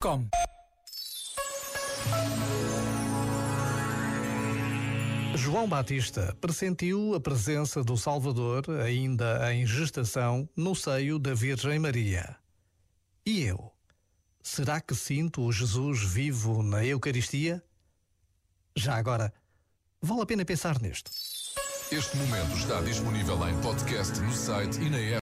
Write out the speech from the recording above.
Com. João Batista pressentiu a presença do Salvador, ainda em gestação, no seio da Virgem Maria. E eu? Será que sinto o Jesus vivo na Eucaristia? Já agora, vale a pena pensar nisto. Este momento está disponível em podcast no site e na app.